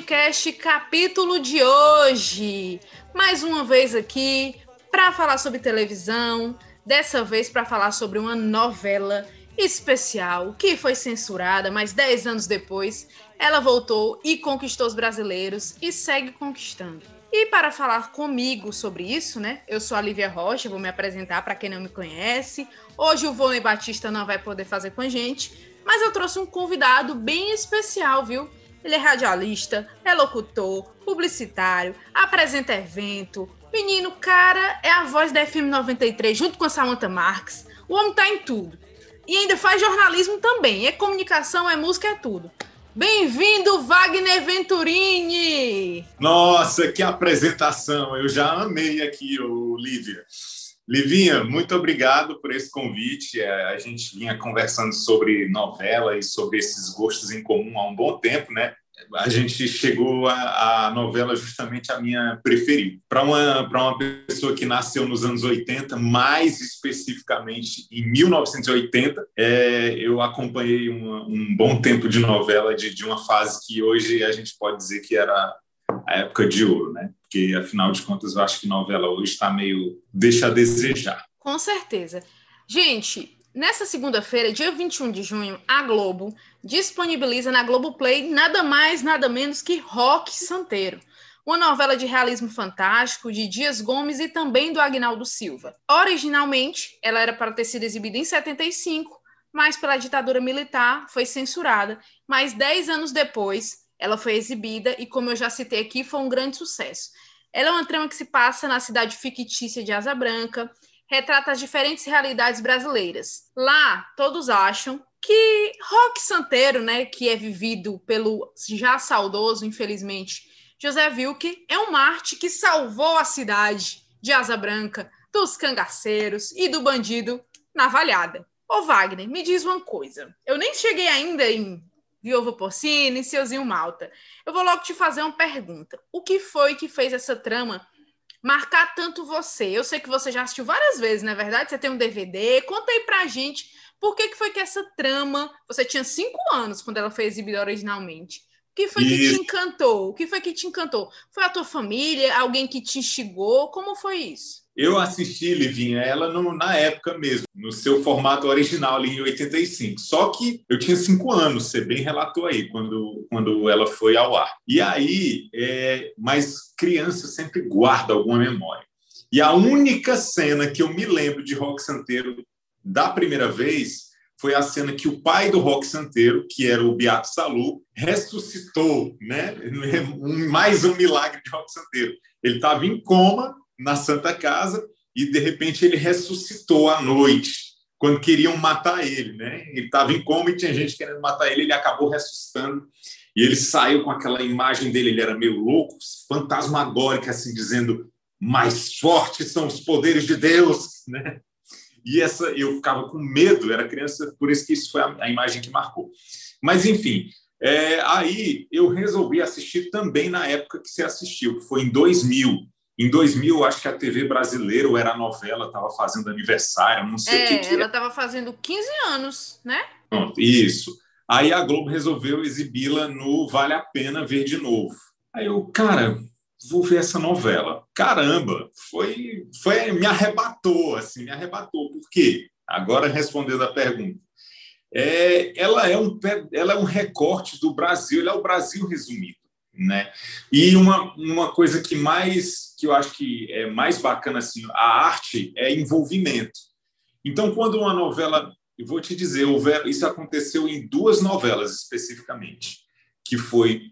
podcast capítulo de hoje. Mais uma vez aqui para falar sobre televisão, dessa vez para falar sobre uma novela especial que foi censurada, mas 10 anos depois ela voltou e conquistou os brasileiros e segue conquistando. E para falar comigo sobre isso, né? Eu sou a Lívia Rocha, vou me apresentar para quem não me conhece. Hoje o Vôlei Batista não vai poder fazer com a gente, mas eu trouxe um convidado bem especial, viu? Ele é radialista, é locutor, publicitário, apresenta evento. Menino, cara, é a voz da FM 93 junto com a Samantha Marques. O homem tá em tudo. E ainda faz jornalismo também. É comunicação, é música, é tudo. Bem-vindo, Wagner Venturini! Nossa, que apresentação! Eu já amei aqui, o Lívia. Livinha, muito obrigado por esse convite. É, a gente vinha conversando sobre novela e sobre esses gostos em comum há um bom tempo, né? A gente chegou à novela justamente a minha preferida. Para uma, uma pessoa que nasceu nos anos 80, mais especificamente em 1980, é, eu acompanhei uma, um bom tempo de novela de, de uma fase que hoje a gente pode dizer que era a época de ouro, né? Porque, afinal de contas, eu acho que novela hoje está meio deixa a desejar. Com certeza. Gente, nessa segunda-feira, dia 21 de junho, a Globo disponibiliza na Globoplay nada mais, nada menos que Rock Santeiro. Uma novela de realismo fantástico de Dias Gomes e também do Agnaldo Silva. Originalmente, ela era para ter sido exibida em 75, mas pela ditadura militar foi censurada. Mas dez anos depois, ela foi exibida e, como eu já citei aqui, foi um grande sucesso. Ela é uma trama que se passa na cidade fictícia de Asa Branca, retrata as diferentes realidades brasileiras. Lá, todos acham que Rock Santeiro, né, que é vivido pelo já saudoso, infelizmente, José Wilke, é um Marte que salvou a cidade de Asa Branca dos cangaceiros e do bandido navalhada. Ô Wagner, me diz uma coisa. Eu nem cheguei ainda em Viúva Porcina e Seuzinho Malta. Eu vou logo te fazer uma pergunta. O que foi que fez essa trama marcar tanto você? Eu sei que você já assistiu várias vezes, não é verdade? Você tem um DVD. Conta aí pra gente por que, que foi que essa trama. Você tinha cinco anos quando ela foi exibida originalmente. O que foi que te encantou? O que foi que te encantou? Foi a tua família? Alguém que te instigou? Como foi isso? Eu assisti, Livinha, ela no, na época mesmo, no seu formato original, ali em 85. Só que eu tinha cinco anos, você bem relatou aí, quando, quando ela foi ao ar. E aí, é, mas criança sempre guarda alguma memória. E a única cena que eu me lembro de Rock Santeiro da primeira vez foi a cena que o pai do Rock Santeiro, que era o Beato Salu, ressuscitou, né? Mais um milagre de Rock Santeiro. Ele estava em coma na Santa Casa e de repente ele ressuscitou à noite quando queriam matar ele, né? Ele estava em coma e tinha gente querendo matar ele, ele acabou ressuscitando e ele saiu com aquela imagem dele, ele era meio louco, fantasmagórica, assim dizendo: mais fortes são os poderes de Deus, né? E essa eu ficava com medo, era criança, por isso que isso foi a, a imagem que marcou. Mas enfim, é, aí eu resolvi assistir também na época que você assistiu, que foi em 2000. Em 2000, acho que a TV brasileira, ou era a novela, estava fazendo aniversário, não sei é, o que, que ela estava fazendo 15 anos, né? Pronto, isso. Aí a Globo resolveu exibi-la no Vale a Pena Ver de Novo. Aí eu, cara, vou ver essa novela. Caramba, foi, foi me arrebatou, assim, me arrebatou. Por quê? Agora respondendo a pergunta. É, ela, é um, ela é um recorte do Brasil, ela é o Brasil resumido. Né? E uma, uma coisa que mais que eu acho que é mais bacana assim, a arte é envolvimento. Então, quando uma novela, eu vou te dizer, isso aconteceu em duas novelas especificamente, que foi,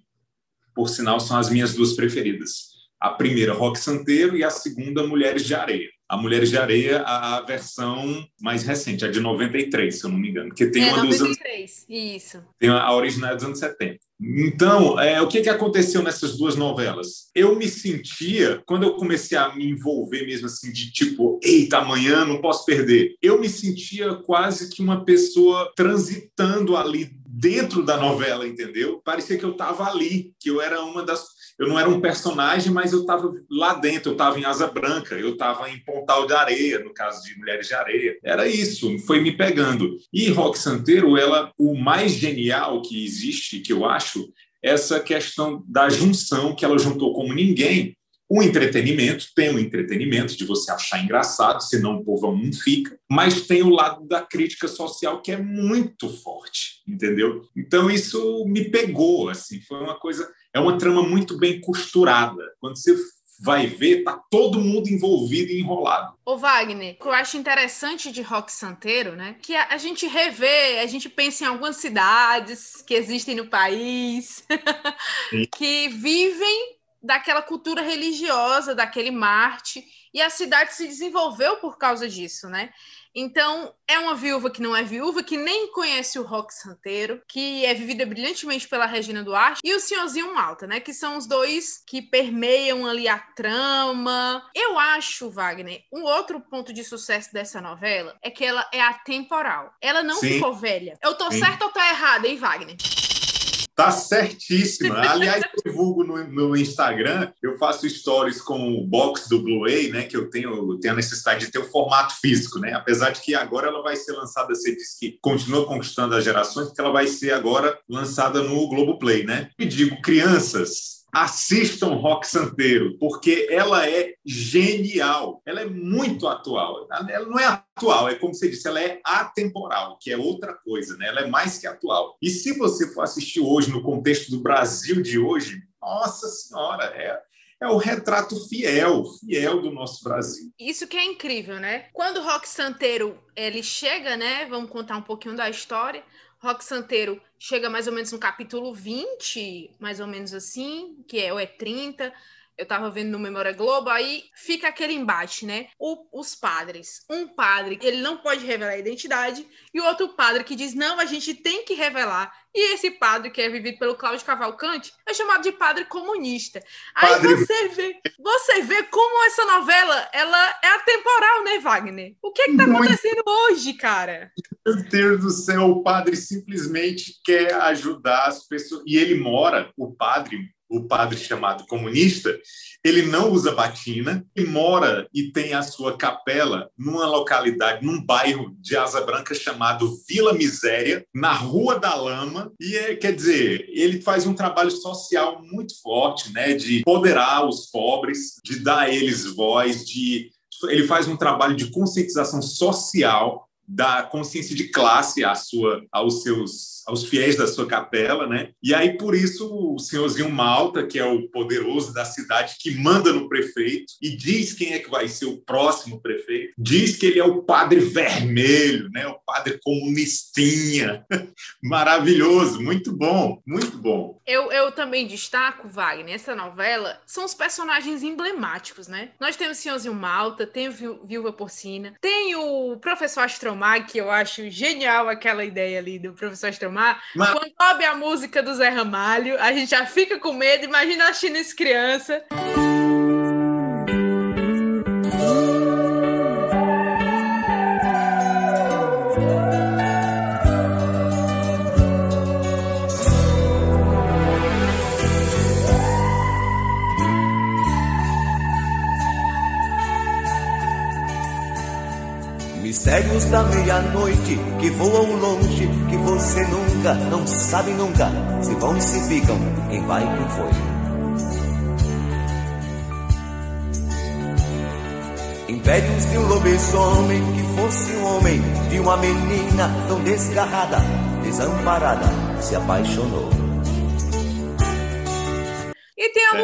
por sinal, são as minhas duas preferidas. A primeira, Rock Santeiro, e a segunda, Mulheres de Areia a Mulheres de Areia, a versão mais recente, a de 93, se eu não me engano. Porque tem é, uma 93, dos anos. Isso. Tem a original dos anos 70. Então, é, o que, que aconteceu nessas duas novelas? Eu me sentia, quando eu comecei a me envolver mesmo assim, de tipo, eita, amanhã não posso perder, eu me sentia quase que uma pessoa transitando ali dentro da novela, entendeu? Parecia que eu estava ali, que eu era uma das eu não era um personagem, mas eu estava lá dentro, eu estava em Asa Branca, eu estava em Pontal de Areia, no caso de Mulheres de Areia. Era isso, foi me pegando. E Rock Santeiro, ela, o mais genial que existe, que eu acho, essa questão da junção que ela juntou como ninguém o entretenimento tem o entretenimento de você achar engraçado, senão o povo não fica, mas tem o lado da crítica social que é muito forte, entendeu? Então isso me pegou, assim, foi uma coisa, é uma trama muito bem costurada. Quando você vai ver, tá todo mundo envolvido e enrolado. Ô Wagner, o que eu acho interessante de rock santeiro, né? Que a, a gente revê, a gente pensa em algumas cidades que existem no país, que vivem daquela cultura religiosa, daquele Marte, e a cidade se desenvolveu por causa disso, né? Então, é uma viúva que não é viúva, que nem conhece o rock santeiro, que é vivida brilhantemente pela Regina Duarte, e o Senhorzinho Malta, né? Que são os dois que permeiam ali a trama. Eu acho, Wagner, um outro ponto de sucesso dessa novela é que ela é atemporal. Ela não Sim. ficou velha. Eu tô Sim. certa ou tô errada, hein, Wagner? Tá certíssima. Aliás, eu divulgo no, no, Instagram, eu faço stories com o box do Blu-ray, né? Que eu tenho, eu tenho a necessidade de ter o formato físico, né? Apesar de que agora ela vai ser lançada, você disse que continua conquistando as gerações, porque ela vai ser agora lançada no Globoplay, né? E digo, crianças, assistam Rock Santeiro, porque ela é genial. Ela é muito atual. Ela não é atual, é como você disse, ela é atemporal, que é outra coisa, né? Ela é mais que atual. E se você for assistir hoje, no contexto do Brasil de hoje, nossa senhora, é, é o retrato fiel, fiel do nosso Brasil. Isso que é incrível, né? Quando o Rock Santeiro ele chega, né? Vamos contar um pouquinho da história. Rock Santeiro chega mais ou menos no capítulo 20, mais ou menos assim, que é ou é 30. Eu estava vendo no Memória Globo, aí fica aquele embate, né? O, os padres. Um padre, ele não pode revelar a identidade, e o outro padre que diz: não, a gente tem que revelar. E esse padre, que é vivido pelo Cláudio Cavalcante, é chamado de padre comunista. Padre... Aí você vê, você vê como essa novela ela é atemporal, né, Wagner? O que é está acontecendo hoje, cara? Meu Deus do céu, o padre simplesmente quer ajudar as pessoas. E ele mora, o padre, o padre chamado comunista, ele não usa batina e mora e tem a sua capela numa localidade, num bairro de Asa Branca chamado Vila Miséria, na Rua da Lama. E é, quer dizer, ele faz um trabalho social muito forte, né, de poderar os pobres, de dar a eles voz, de ele faz um trabalho de conscientização social da consciência de classe à sua, aos seus aos fiéis da sua capela, né? E aí por isso o senhorzinho Malta, que é o poderoso da cidade, que manda no prefeito e diz quem é que vai ser o próximo prefeito, diz que ele é o padre vermelho, né? O padre comunistinha, maravilhoso, muito bom, muito bom. Eu, eu também destaco, Wagner, essa novela são os personagens emblemáticos, né? Nós temos o senhorzinho Malta, tem o Viúva Porcina, tem o professor Astromar, que eu acho genial aquela ideia ali do professor Mas... Quando sobe a música do Zé Ramalho, a gente já fica com medo. Imagina a China criança. Mistérios da meia-noite que voam longe, que você nunca, não sabe nunca, se vão e se ficam, quem vai e quem foi. Impérios de um lobisomem que fosse um homem, de uma menina tão desgarrada, desamparada, se apaixonou. E tem a é.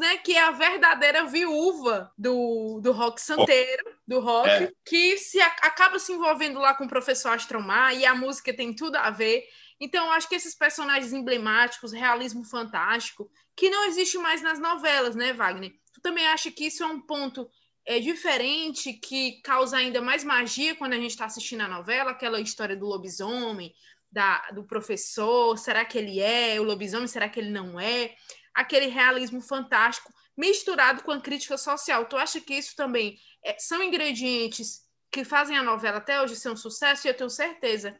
Né? Que é a verdadeira viúva do, do rock santeiro, do rock, é. que se acaba se envolvendo lá com o professor Astromar e a música tem tudo a ver. Então, acho que esses personagens emblemáticos, realismo fantástico, que não existe mais nas novelas, né, Wagner? Tu também acha que isso é um ponto é, diferente, que causa ainda mais magia quando a gente está assistindo a novela, aquela história do lobisomem, da, do professor, será que ele é o lobisomem, será que ele não é? Aquele realismo fantástico misturado com a crítica social. Tu acha que isso também é, são ingredientes que fazem a novela até hoje ser um sucesso? E eu tenho certeza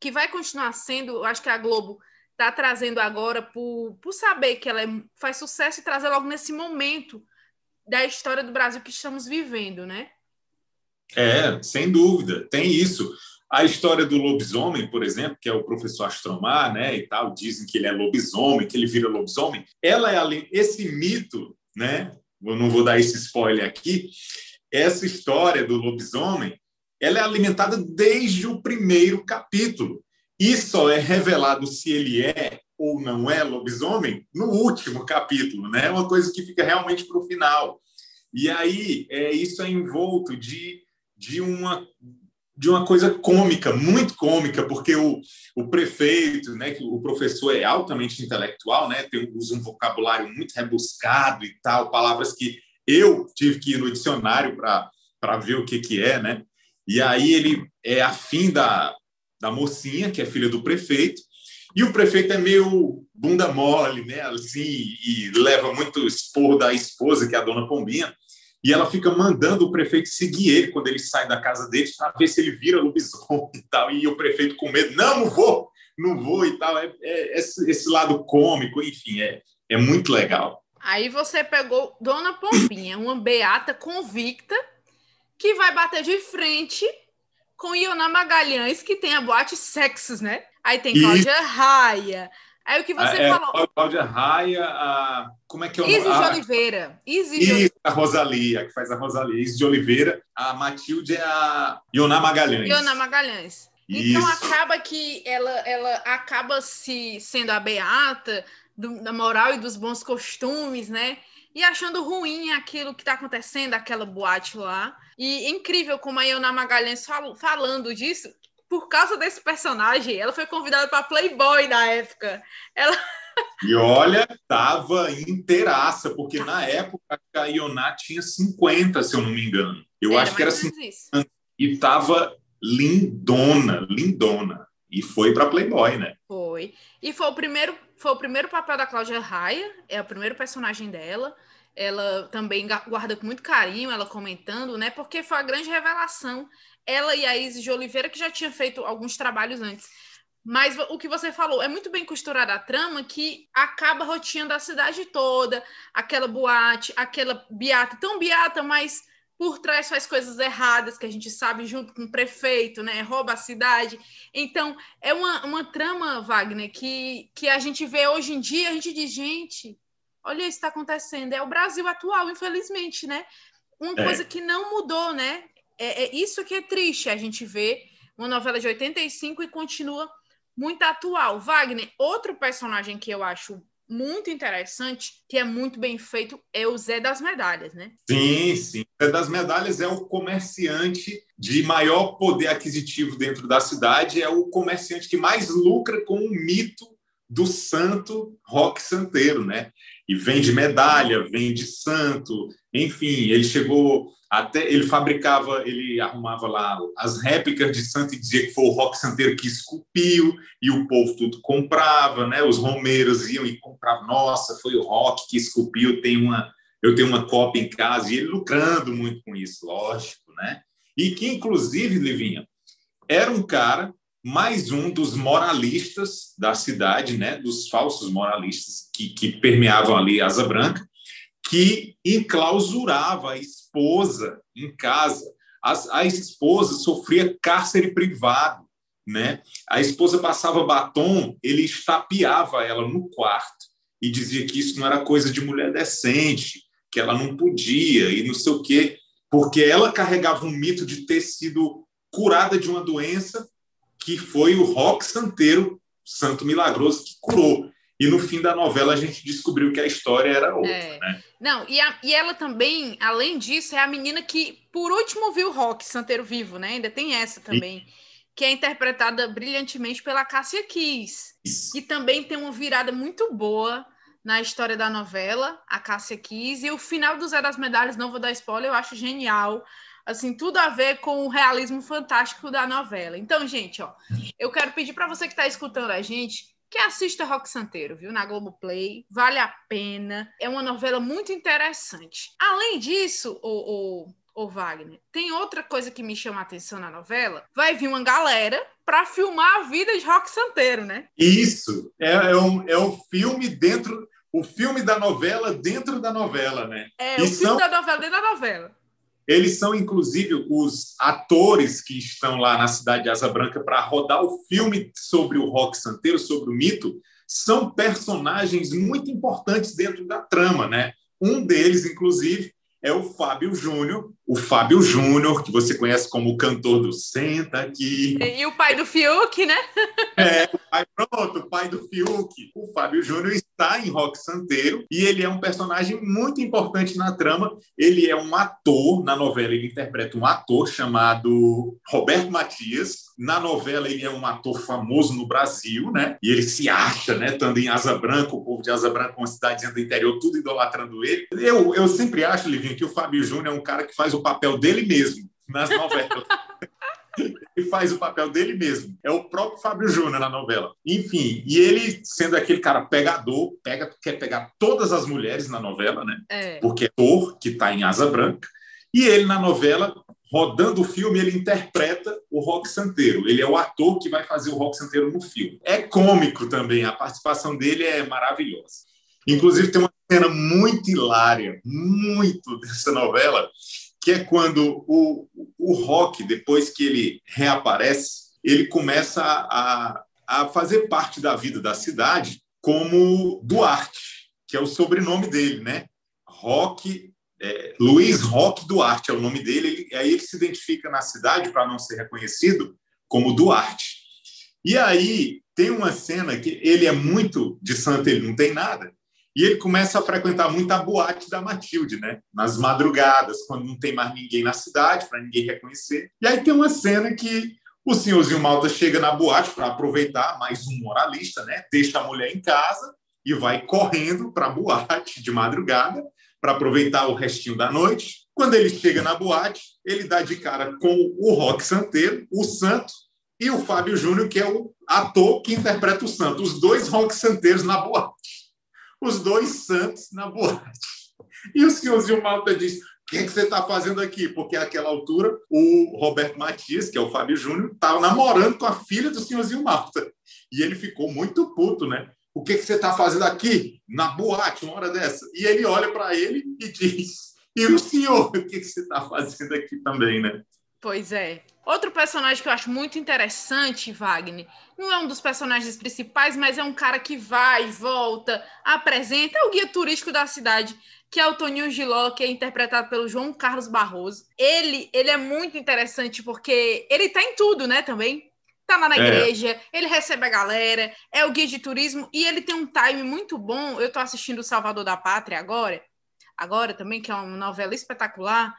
que vai continuar sendo. Acho que a Globo está trazendo agora por, por saber que ela é, faz sucesso e trazer logo nesse momento da história do Brasil que estamos vivendo, né? É, sem dúvida, tem isso. A história do lobisomem, por exemplo, que é o professor Astromar, né, e tal, dizem que ele é lobisomem, que ele vira lobisomem. Ela é esse mito, né? Eu não vou dar esse spoiler aqui. Essa história do lobisomem, ela é alimentada desde o primeiro capítulo e só é revelado se ele é ou não é lobisomem no último capítulo, né? É uma coisa que fica realmente para o final. E aí, é, isso é envolto de, de, uma, de uma coisa cômica, muito cômica, porque o, o prefeito, né, que o professor é altamente intelectual, né, tem, usa um vocabulário muito rebuscado e tal, palavras que eu tive que ir no dicionário para ver o que, que é, né? E aí ele é afim da, da mocinha, que é filha do prefeito, e o prefeito é meio bunda mole, né? Assim, e leva muito expor da esposa, que é a dona Pombinha, e ela fica mandando o prefeito seguir ele quando ele sai da casa dele para ver se ele vira lobisomem e tal. E o prefeito com medo, não, não vou, não vou e tal. É, é esse, esse, lado cômico, enfim, é, é muito legal. Aí você pegou Dona Pombinha, uma beata convicta que vai bater de frente com Iona Magalhães, que tem a boate Sexos, né? Aí tem Cláudia e... Raia. Aí o que você é, falou. Cláudia Raia, a... como é que é o nome? Isis de Oliveira. Isis de Oliveira. a Rosalia, que faz a Rosalia. Isis de Oliveira. A Matilde é a Iona Magalhães. Iona Magalhães. Então Isso. acaba que ela, ela acaba se sendo a beata do, da moral e dos bons costumes, né? E achando ruim aquilo que está acontecendo, aquela boate lá. E é incrível como a Iona Magalhães fal falando disso, por causa desse personagem, ela foi convidada para Playboy na época. Ela. E olha, tava inteiraça, porque na época a Ioná tinha 50, se eu não me engano. Eu era acho que era 50. E tava lindona, lindona. E foi para Playboy, né? Foi. E foi o primeiro, foi o primeiro papel da Cláudia Raia, é o primeiro personagem dela. Ela também guarda com muito carinho, ela comentando, né? Porque foi a grande revelação ela e a Isis de Oliveira, que já tinha feito alguns trabalhos antes. Mas o que você falou é muito bem costurada a trama que acaba roteando a cidade toda, aquela boate, aquela beata, tão beata, mas por trás faz coisas erradas que a gente sabe junto com o prefeito, né? Rouba a cidade. Então, é uma, uma trama, Wagner, que, que a gente vê hoje em dia, a gente diz, gente, olha isso está acontecendo. É o Brasil atual, infelizmente, né? Uma é. coisa que não mudou, né? É, é isso que é triste a gente ver uma novela de 85 e continua muito atual. Wagner, outro personagem que eu acho muito interessante, que é muito bem feito, é o Zé das Medalhas, né? Sim, sim. O Zé das Medalhas é o comerciante de maior poder aquisitivo dentro da cidade, é o comerciante que mais lucra com o mito do santo rock santeiro, né? E vende medalha, vende santo, enfim, ele chegou até ele fabricava, ele arrumava lá as réplicas de santo e dizia que foi o rock santeiro que esculpiu e o povo tudo comprava, né? Os romeiros iam e compravam, nossa, foi o rock que esculpiu, tem uma, eu tenho uma cópia em casa e ele lucrando muito com isso, lógico, né? E que inclusive, Livinha, era um cara mais um dos moralistas da cidade, né? Dos falsos moralistas que, que permeavam ali Asa Branca que enclausurava a esposa em casa. As, a esposa sofria cárcere privado, né? A esposa passava batom, ele estapeava ela no quarto e dizia que isso não era coisa de mulher decente, que ela não podia e não sei o quê, porque ela carregava um mito de ter sido curada de uma doença que foi o rock santeiro, santo milagroso, que curou. E no fim da novela a gente descobriu que a história era outra, é. né? Não, e, a, e ela também, além disso, é a menina que por último viu o Rock Santeiro vivo, né? Ainda tem essa também. Que é interpretada brilhantemente pela Cássia Kiss, que também tem uma virada muito boa na história da novela, a Cássia Kiss. E o final do Zé das Medalhas, não vou dar spoiler, eu acho genial assim, tudo a ver com o realismo fantástico da novela. Então, gente, ó, eu quero pedir para você que está escutando a gente que assista Rock Santeiro, viu? Na Globoplay. Vale a pena. É uma novela muito interessante. Além disso, o, o, o Wagner, tem outra coisa que me chama a atenção na novela. Vai vir uma galera para filmar a vida de Rock Santeiro, né? Isso. É, é, um, é um filme dentro. O filme da novela dentro da novela, né? É, e o filme são... da novela dentro da novela. Eles são, inclusive, os atores que estão lá na cidade de Asa Branca para rodar o filme sobre o rock santeiro, sobre o mito, são personagens muito importantes dentro da trama, né? Um deles, inclusive, é o Fábio Júnior, o Fábio Júnior, que você conhece como o cantor do Senta aqui. E o pai do Fiuk, né? É, o pai, pronto, o pai do Fiuk. O Fábio Júnior está em Rock Santeiro e ele é um personagem muito importante na trama. Ele é um ator, na novela ele interpreta um ator chamado Roberto Matias. Na novela ele é um ator famoso no Brasil, né? E ele se acha, né, estando em Asa Branca, o povo de Asa Branca, uma cidadezinha do interior, tudo idolatrando ele. Eu, eu sempre acho, Livinho, que o Fábio Júnior é um cara que faz o papel dele mesmo nas novelas. ele faz o papel dele mesmo. É o próprio Fábio Júnior na novela. Enfim, e ele sendo aquele cara pegador, pega, quer pegar todas as mulheres na novela, né? É. Porque é ator que está em Asa Branca. E ele na novela, rodando o filme, ele interpreta o Rock Santeiro. Ele é o ator que vai fazer o Rock Santeiro no filme. É cômico também, a participação dele é maravilhosa. Inclusive, tem uma cena muito hilária, muito dessa novela, que é quando o, o Rock, depois que ele reaparece, ele começa a, a fazer parte da vida da cidade como Duarte, que é o sobrenome dele, né? Rock, é, Luiz Roque Duarte é o nome dele, ele, aí ele se identifica na cidade, para não ser reconhecido, como Duarte. E aí tem uma cena que ele é muito de santo, ele não tem nada, e ele começa a frequentar muito a boate da Matilde, né? Nas madrugadas, quando não tem mais ninguém na cidade, para ninguém reconhecer. E aí tem uma cena que o senhorzinho Malta chega na boate para aproveitar, mais um moralista, né? Deixa a mulher em casa e vai correndo para a boate de madrugada para aproveitar o restinho da noite. Quando ele chega na boate, ele dá de cara com o Rock Santeiro, o Santo, e o Fábio Júnior, que é o ator que interpreta o Santo. Os dois Rock Santeiros na boate os dois santos na boate. E o senhorzinho Malta diz: o que, é que você está fazendo aqui? Porque naquela altura o Roberto Matias, que é o Fábio Júnior, estava namorando com a filha do senhorzinho Malta. E ele ficou muito puto, né? O que, que você está fazendo aqui, na boate, uma hora dessa? E ele olha para ele e diz: E o senhor, o que, que você está fazendo aqui também, né? Pois é. Outro personagem que eu acho muito interessante, Wagner, não é um dos personagens principais, mas é um cara que vai, volta, apresenta, é o guia turístico da cidade, que é o Toninho Giló, que é interpretado pelo João Carlos Barroso. Ele, ele é muito interessante porque ele tá em tudo, né, também. Tá lá na é. igreja, ele recebe a galera, é o guia de turismo e ele tem um time muito bom. Eu tô assistindo o Salvador da Pátria agora, agora também, que é uma novela espetacular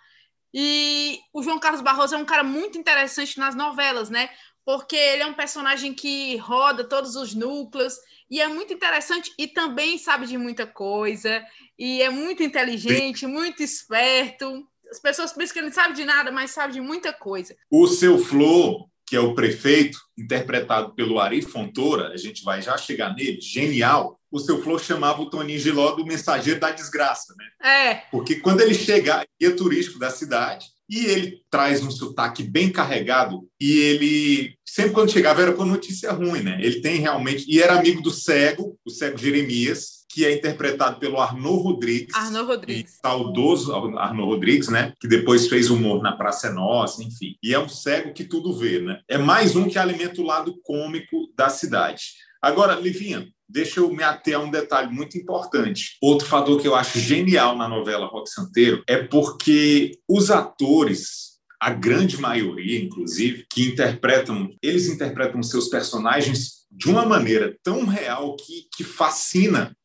e o João Carlos Barroso é um cara muito interessante nas novelas, né? Porque ele é um personagem que roda todos os núcleos e é muito interessante e também sabe de muita coisa e é muito inteligente, muito esperto. As pessoas pensam que ele não sabe de nada, mas sabe de muita coisa. O seu Flor, que é o prefeito, interpretado pelo Ari Fontoura, a gente vai já chegar nele, genial. O seu Flor chamava o Toninho Giló do mensageiro da desgraça, né? É. Porque quando ele chega, guia turístico da cidade, e ele traz um sotaque bem carregado, e ele sempre quando chegava era com notícia ruim, né? Ele tem realmente e era amigo do cego, o cego Jeremias, que é interpretado pelo Arnaud Rodrigues. Arnaud Rodrigues. Saudoso Arnaud Rodrigues, né? Que depois fez humor na Praça é Nossa, enfim. E é um cego que tudo vê, né? É mais um que alimenta o lado cômico da cidade. Agora, Livinha, deixa eu me ater a um detalhe muito importante. Outro fator que eu acho genial na novela Rock Santeiro é porque os atores a grande maioria, inclusive, que interpretam, eles interpretam seus personagens de uma maneira tão real que, que fascina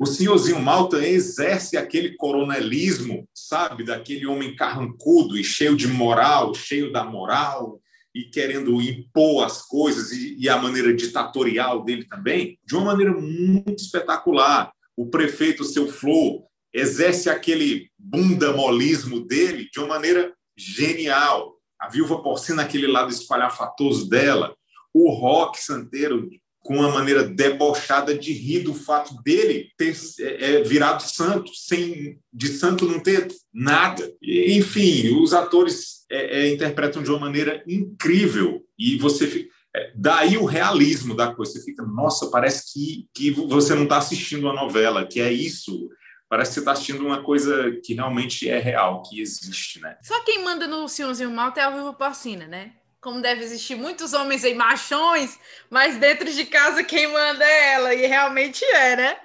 o senhorzinho Malta exerce aquele coronelismo, sabe, daquele homem carrancudo e cheio de moral, cheio da moral e querendo impor as coisas e, e a maneira ditatorial dele também, de uma maneira muito espetacular. O prefeito, seu Flor, exerce aquele bundamolismo dele de uma maneira genial. A viúva porcina, aquele lado espalhafatoso dela. O rock santeiro com uma maneira debochada de rir do fato dele ter é, é, virado santo, sem de santo não ter nada. Enfim, os atores é, é, interpretam de uma maneira incrível e você fica, é, daí o realismo da coisa. Você fica, nossa, parece que, que você não está assistindo a novela, que é isso. Parece que você está assistindo uma coisa que realmente é real, que existe, né? Só quem manda no Senhorzinho Malta é a Viva Porcina, né? Como deve existir muitos homens aí machões, mas dentro de casa quem manda é ela, e realmente é, né?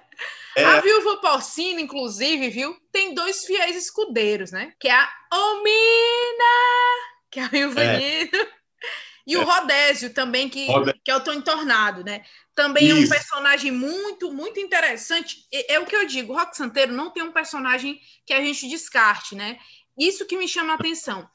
É. A viúva porcina, inclusive, viu, tem dois fiéis escudeiros, né? Que é a Omina, que é a viúva é. E o Rodésio também, que, que é o Tony Tornado, né? Também Isso. é um personagem muito, muito interessante. É, é, o que eu digo, o Rock Santeiro não tem um personagem que a gente descarte, né? Isso que me chama a atenção.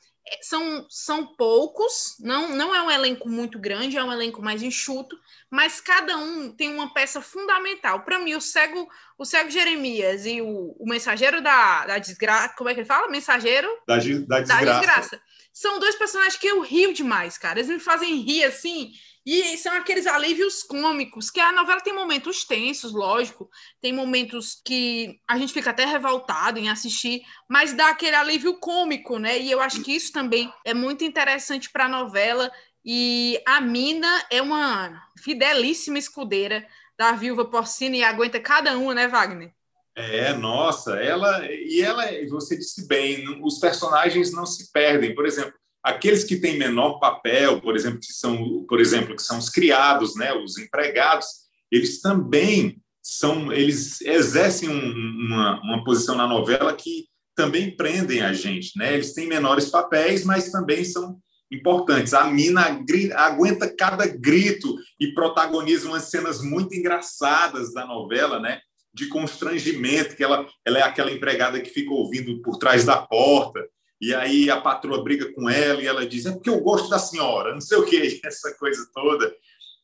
São, são poucos, não, não é um elenco muito grande, é um elenco mais enxuto, mas cada um tem uma peça fundamental. Para mim, o cego, o cego Jeremias e o, o mensageiro da, da desgraça, como é que ele fala? Mensageiro da, da desgraça. Da desgraça são dois personagens que eu rio demais, cara. Eles me fazem rir assim. E são aqueles alívios cômicos, que a novela tem momentos tensos, lógico, tem momentos que a gente fica até revoltado em assistir, mas dá aquele alívio cômico, né? E eu acho que isso também é muito interessante para a novela. E a Mina é uma fidelíssima escudeira da viúva porcina e aguenta cada uma, né, Wagner? É, nossa, ela e ela, você disse bem, os personagens não se perdem. Por exemplo, aqueles que têm menor papel, por exemplo, que são, por exemplo, que são os criados, né, os empregados, eles também são, eles exercem um, uma, uma posição na novela que também prendem a gente, né? Eles têm menores papéis, mas também são importantes. A Mina aguenta cada grito e protagoniza umas cenas muito engraçadas da novela, né? de constrangimento, que ela, ela é aquela empregada que fica ouvindo por trás da porta, e aí a patroa briga com ela e ela diz: é porque eu gosto da senhora, não sei o que, essa coisa toda.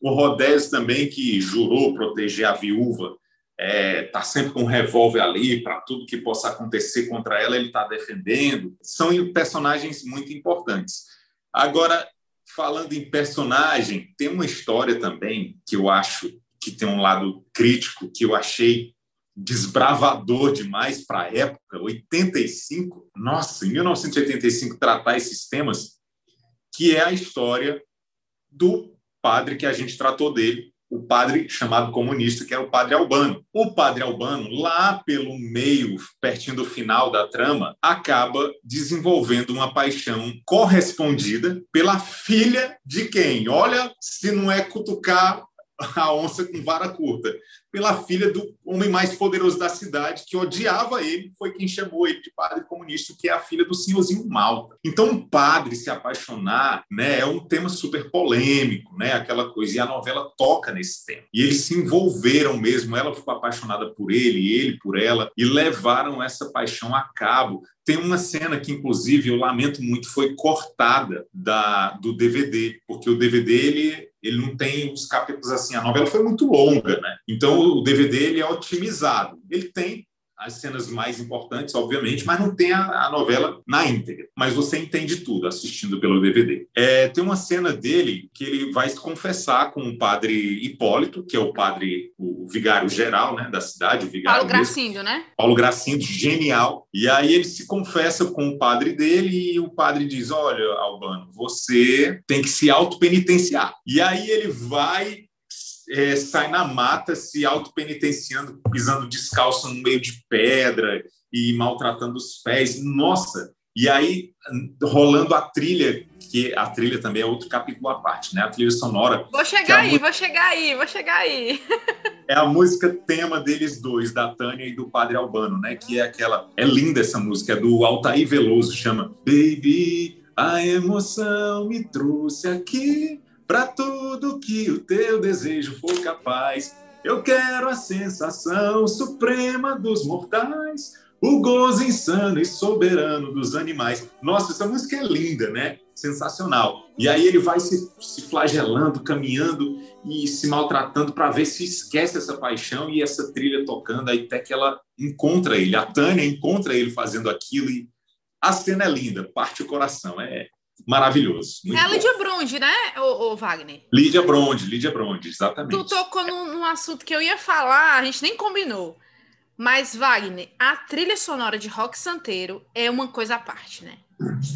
O Rodés também, que jurou proteger a viúva, é, tá sempre com um revólver ali para tudo que possa acontecer contra ela, ele está defendendo. São personagens muito importantes. Agora, falando em personagem, tem uma história também que eu acho que tem um lado crítico que eu achei desbravador demais para a época, 85, nossa, em 1985 tratar esses temas, que é a história do padre que a gente tratou dele, o padre chamado comunista, que era o padre Albano. O padre Albano, lá pelo meio, pertinho do final da trama, acaba desenvolvendo uma paixão correspondida pela filha de quem? Olha, se não é cutucar a onça com vara curta, pela filha do homem mais poderoso da cidade, que odiava ele, foi quem chamou ele de padre comunista, que é a filha do senhorzinho Malta. Então, um padre se apaixonar né, é um tema super polêmico, né, aquela coisa, e a novela toca nesse tema. E eles se envolveram mesmo, ela ficou apaixonada por ele, ele por ela, e levaram essa paixão a cabo. Tem uma cena que, inclusive, eu lamento muito, foi cortada da, do DVD, porque o DVD ele ele não tem os capítulos assim. A novela foi muito longa, né? Então o DVD ele é otimizado. Ele tem as cenas mais importantes, obviamente, mas não tem a, a, novela na íntegra. Mas você entende tudo assistindo pelo DVD. É, tem uma cena dele que ele vai se confessar com o padre Hipólito, que é o padre, o vigário geral né, da cidade. Paulo Gracindo, né? Paulo Gracindo, genial. E aí ele se confessa com o padre dele e o padre diz, olha, Albano, você tem que se autopenitenciar. E aí ele vai é, sai na mata se autopenitenciando, pisando descalço no meio de pedra e maltratando os pés. Nossa! E aí, rolando a trilha, que a trilha também é outro capítulo à parte, né? A trilha sonora. Vou chegar é aí, vou chegar aí, vou chegar aí. é a música tema deles dois, da Tânia e do Padre Albano, né? Que é aquela. É linda essa música, é do Altair Veloso, chama Baby, a emoção me trouxe aqui para tudo que o teu desejo for capaz. Eu quero a sensação suprema dos mortais, o gozo insano e soberano dos animais. Nossa, essa música é linda, né? Sensacional. E aí ele vai se, se flagelando, caminhando e se maltratando para ver se esquece essa paixão e essa trilha tocando, aí até que ela encontra ele. A Tânia encontra ele fazendo aquilo e a cena é linda, parte o coração. É, maravilhoso. É a Lídia Bronde, né, o, o, Wagner? Lídia Bronde, Lídia Bronde, exatamente. Tu tocou num, num, assunto que eu ia falar, a gente nem combinou. Mas, Wagner, a trilha sonora de Rock Santeiro é uma coisa à parte, né?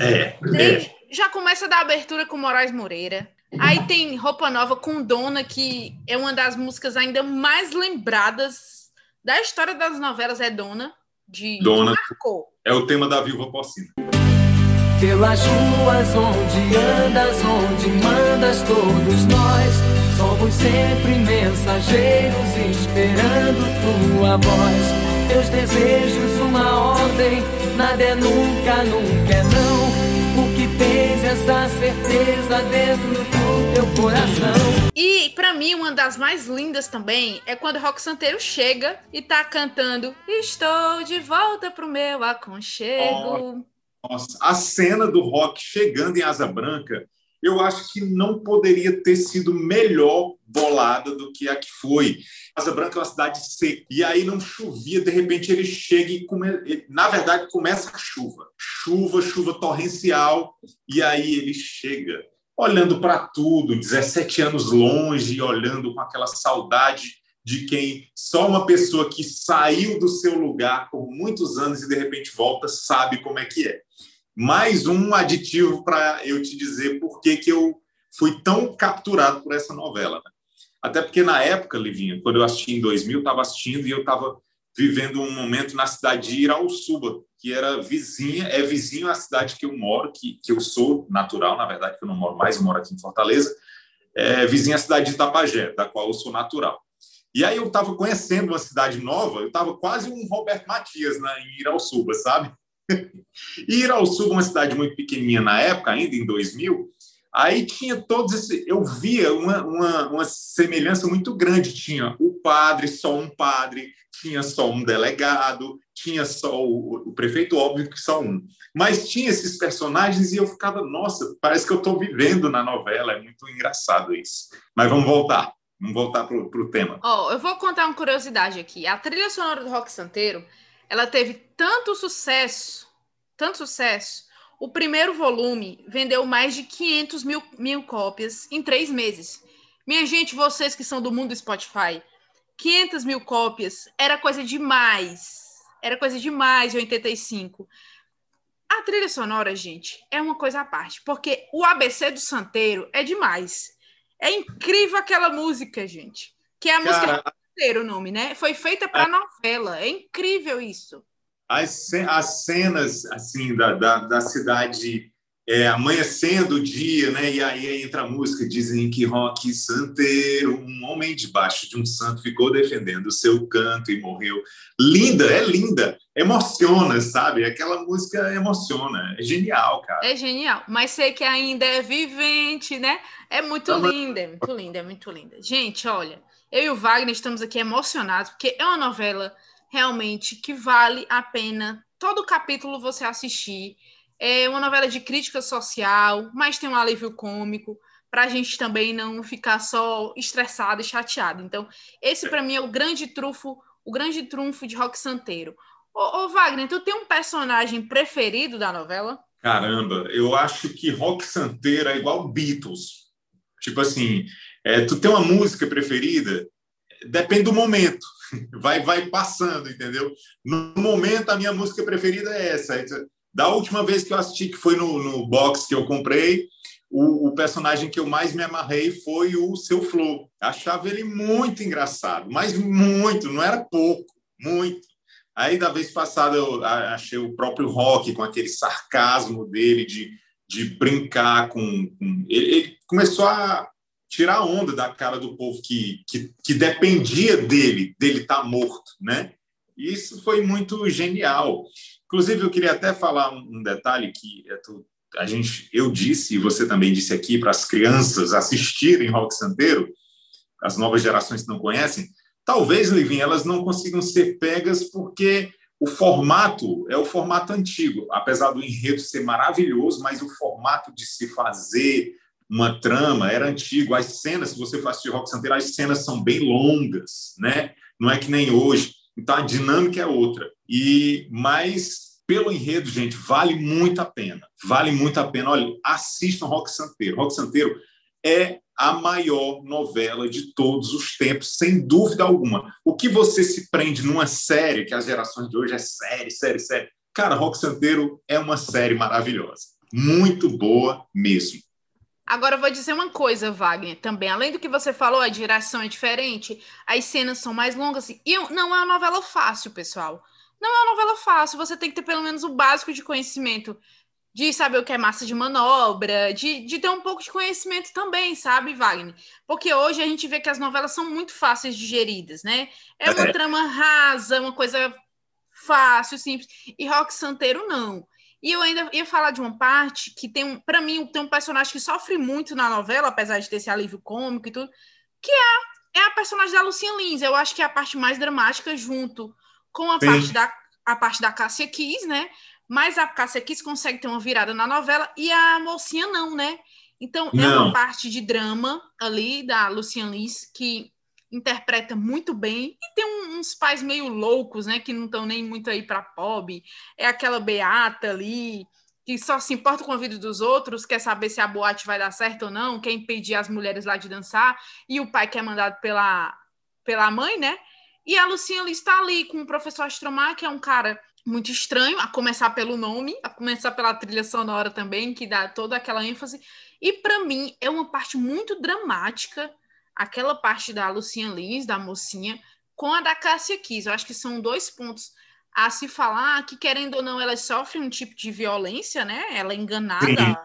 É, é. Já começa da abertura com Moraes Moreira. Aí tem Roupa Nova com Dona, que é uma das músicas ainda mais lembradas da história das novelas, é Dona de Dona- marcou. É o tema da Viúva Porcina. Pelas ruas onde andas, onde mandas, todos nós somos sempre mensageiros esperando tua voz. Teus desejos, uma ordem, nada é nunca, nunca é não. Porque tens essa certeza dentro do teu coração. E pra mim, uma das mais lindas também é quando o Rock Santeiro chega e tá cantando Estou de volta pro meu aconchego. Nossa, a cena do rock chegando em Asa Branca, eu acho que não poderia ter sido melhor bolada do que a que foi. Asa Branca é uma cidade seca, e aí não chovia, de repente ele chega e, come... na verdade, começa a chuva. Chuva, chuva torrencial, e aí ele chega olhando para tudo, 17 anos longe, olhando com aquela saudade de quem só uma pessoa que saiu do seu lugar por muitos anos e de repente volta sabe como é que é. Mais um aditivo para eu te dizer por que, que eu fui tão capturado por essa novela. né? Até porque na época, Livinha, quando eu assisti em 2000, eu estava assistindo e eu estava vivendo um momento na cidade de Irauçuba, que era vizinha, é vizinho à cidade que eu moro, que, que eu sou natural, na verdade, que eu não moro mais, eu moro aqui em Fortaleza, é vizinha à cidade de Itapajé, da qual eu sou natural. E aí eu estava conhecendo uma cidade nova, eu estava quase um Roberto Matias né, em Irauçuba, sabe? E Irauçuba, uma cidade muito pequenininha na época, ainda em 2000, aí tinha todos esses... Eu via uma, uma, uma semelhança muito grande. Tinha o padre, só um padre, tinha só um delegado, tinha só o, o prefeito, óbvio que só um. Mas tinha esses personagens e eu ficava, nossa, parece que eu estou vivendo na novela, é muito engraçado isso. Mas vamos voltar, vamos voltar para o tema. Ó, eu vou contar uma curiosidade aqui. A trilha sonora do Rock Santeiro, ela teve tanto sucesso, tanto sucesso. O primeiro volume vendeu mais de 500 mil, mil cópias em três meses. Minha gente, vocês que são do mundo do Spotify, 500 mil cópias era coisa demais. Era coisa demais em 85. A trilha sonora, gente, é uma coisa à parte, porque o ABC do Santeiro é demais. É incrível aquela música, gente. Que é a música Santeiro, o nome, né? Foi feita para novela. É incrível isso. as, as cenas assim da, da, da cidade é, amanhecendo o dia, né? E aí entra a música, dizem que Rock Santeiro, um homem debaixo de um santo, ficou defendendo o seu canto e morreu. Linda, é linda, emociona, sabe? Aquela música emociona, é genial, cara. É genial. Mas sei que ainda é vivente, né? É muito linda, é muito linda, é muito linda. Gente, olha, eu e o Wagner estamos aqui emocionados, porque é uma novela realmente que vale a pena todo capítulo você assistir. É uma novela de crítica social, mas tem um alívio cômico, para a gente também não ficar só estressado e chateado. Então, esse para mim é o grande trunfo, o grande trunfo de Rock Santeiro. Ô, ô, Wagner, tu tem um personagem preferido da novela? Caramba, eu acho que Rock Santeiro é igual Beatles. Tipo assim, é, tu tem uma música preferida? Depende do momento. Vai, vai passando, entendeu? No momento, a minha música preferida é essa. Da última vez que eu assisti, que foi no, no box que eu comprei, o, o personagem que eu mais me amarrei foi o Seu Flow. Achava ele muito engraçado, mas muito, não era pouco, muito. Aí, da vez passada, eu achei o próprio Rock com aquele sarcasmo dele de, de brincar com. com- ele, ele começou a tirar onda da cara do povo que, que, que dependia dele, dele estar morto, né? Isso foi muito genial. Inclusive, eu queria até falar um, detalhe que é a gente, eu disse, e você também disse aqui, para as crianças assistirem Rock Santeiro, as novas gerações que não conhecem, talvez, Livinha, elas não consigam ser pegas porque o formato é o formato antigo, apesar do enredo ser maravilhoso, mas o formato de se fazer uma trama era antigo. As cenas, se você for assistir Rock Santeiro, as cenas são bem longas, né? Não é que nem hoje. Então a dinâmica é outra. E mas pelo enredo, gente, vale muito a pena. Vale muito a pena. Olha, assistam Rock Santeiro. Rock Santeiro é a maior novela de todos os tempos, sem dúvida alguma. O que você se prende numa série, que as gerações de hoje é série, série, série. Cara, Rock Santeiro é uma série maravilhosa. Muito boa mesmo. Agora eu vou dizer uma coisa, Wagner, também. Além do que você falou, a direção é diferente, as cenas são mais longas. E eu- não é uma novela fácil, pessoal. Não é uma novela fácil. Você tem que ter pelo menos o básico de conhecimento de saber o que é massa de manobra, de, de ter um pouco de conhecimento também, sabe, Wagner? Porque hoje a gente vê que as novelas são muito fáceis de geridas, né? É uma é. trama rasa, uma coisa fácil, simples. E Rock Santeiro não. E eu ainda ia falar de uma parte que tem, para mim, tem um personagem que sofre muito na novela, apesar de ter esse alívio cômico e tudo, que é, é a personagem da Lucinha Lins. Eu acho que é a parte mais dramática junto com a Sim. parte da a parte da Cássia Kiss, né? Mas a Cássia Kiss consegue ter uma virada na novela e a mocinha não, né? Então não. é uma parte de drama ali da Luciane Liz que interpreta muito bem e tem uns pais meio loucos, né? Que não estão nem muito aí para pobre. É aquela Beata ali que só se importa com a vida dos outros, quer saber se a boate vai dar certo ou não, quer impedir as mulheres lá de dançar, e o pai que é mandado pela, pela mãe, né? E a Lucinha está ali com o professor Astromar, que é um cara muito estranho, a começar pelo nome, a começar pela trilha sonora também, que dá toda aquela ênfase. E para mim é uma parte muito dramática, aquela parte da Lucinha Lins, da mocinha, com a da Cássia Kiss. Eu acho que são dois pontos a se falar que, querendo ou não, elas sofrem um tipo de violência, né? Ela é enganada, sim.